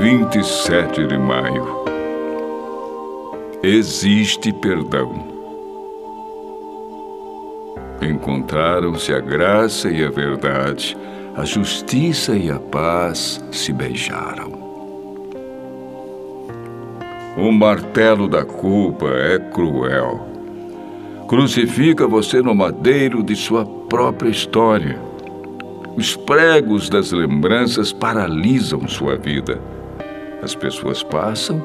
27 de maio. Existe perdão. Encontraram-se a graça e a verdade, a justiça e a paz se beijaram. O martelo da culpa é cruel. Crucifica você no madeiro de sua própria história. Os pregos das lembranças paralisam sua vida. As pessoas passam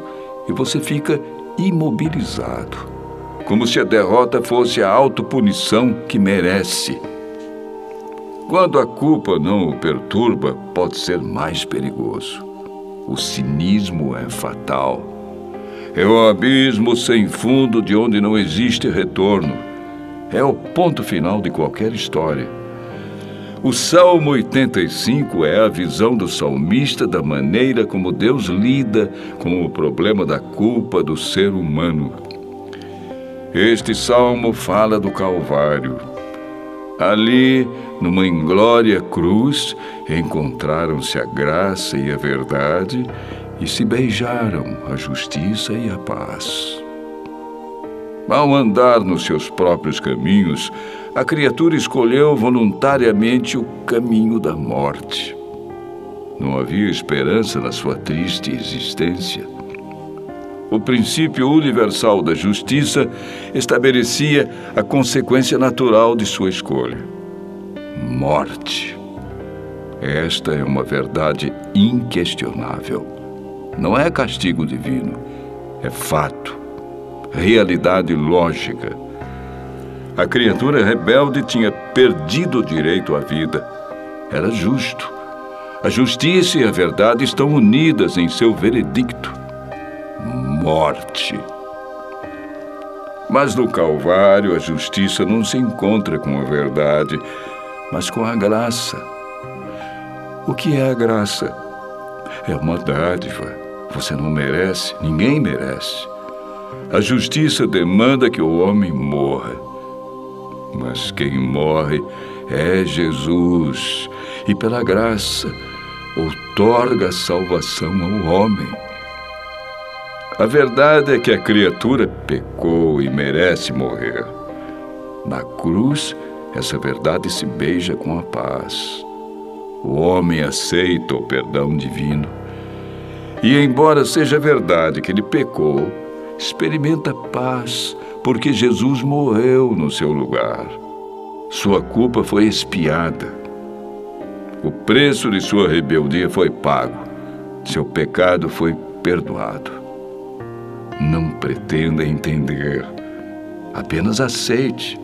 e você fica imobilizado, como se a derrota fosse a autopunição que merece. Quando a culpa não o perturba, pode ser mais perigoso. O cinismo é fatal. É o abismo sem fundo de onde não existe retorno. É o ponto final de qualquer história. O Salmo 85 é a visão do salmista da maneira como Deus lida com o problema da culpa do ser humano. Este salmo fala do Calvário. Ali, numa inglória cruz, encontraram-se a graça e a verdade e se beijaram a justiça e a paz. Ao andar nos seus próprios caminhos, a criatura escolheu voluntariamente o caminho da morte. Não havia esperança na sua triste existência. O princípio universal da justiça estabelecia a consequência natural de sua escolha: morte. Esta é uma verdade inquestionável. Não é castigo divino, é fato, realidade lógica a criatura rebelde tinha perdido o direito à vida. Era justo. A justiça e a verdade estão unidas em seu veredicto: morte. Mas no Calvário a justiça não se encontra com a verdade, mas com a graça. O que é a graça? É uma dádiva. Você não merece, ninguém merece. A justiça demanda que o homem morra mas quem morre é Jesus, e pela graça outorga a salvação ao homem. A verdade é que a criatura pecou e merece morrer. Na cruz, essa verdade se beija com a paz. O homem aceita o perdão divino. E, embora seja verdade que ele pecou, experimenta paz porque Jesus morreu no seu lugar. Sua culpa foi expiada. O preço de sua rebeldia foi pago. Seu pecado foi perdoado. Não pretenda entender. Apenas aceite.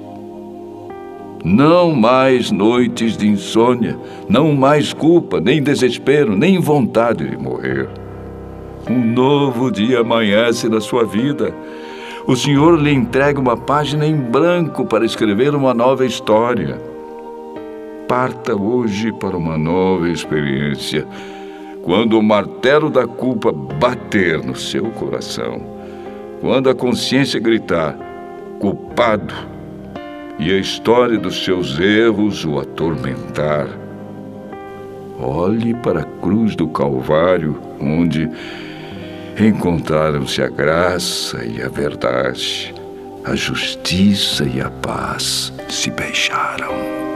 Não mais noites de insônia, não mais culpa, nem desespero, nem vontade de morrer. Um novo dia amanhece na sua vida o Senhor lhe entrega uma página em branco para escrever uma nova história. Parta hoje para uma nova experiência. Quando o martelo da culpa bater no seu coração, quando a consciência gritar, culpado, e a história dos seus erros o atormentar, olhe para a cruz do Calvário, onde encontraram-se a graça e a verdade, a justiça e a paz se beijaram.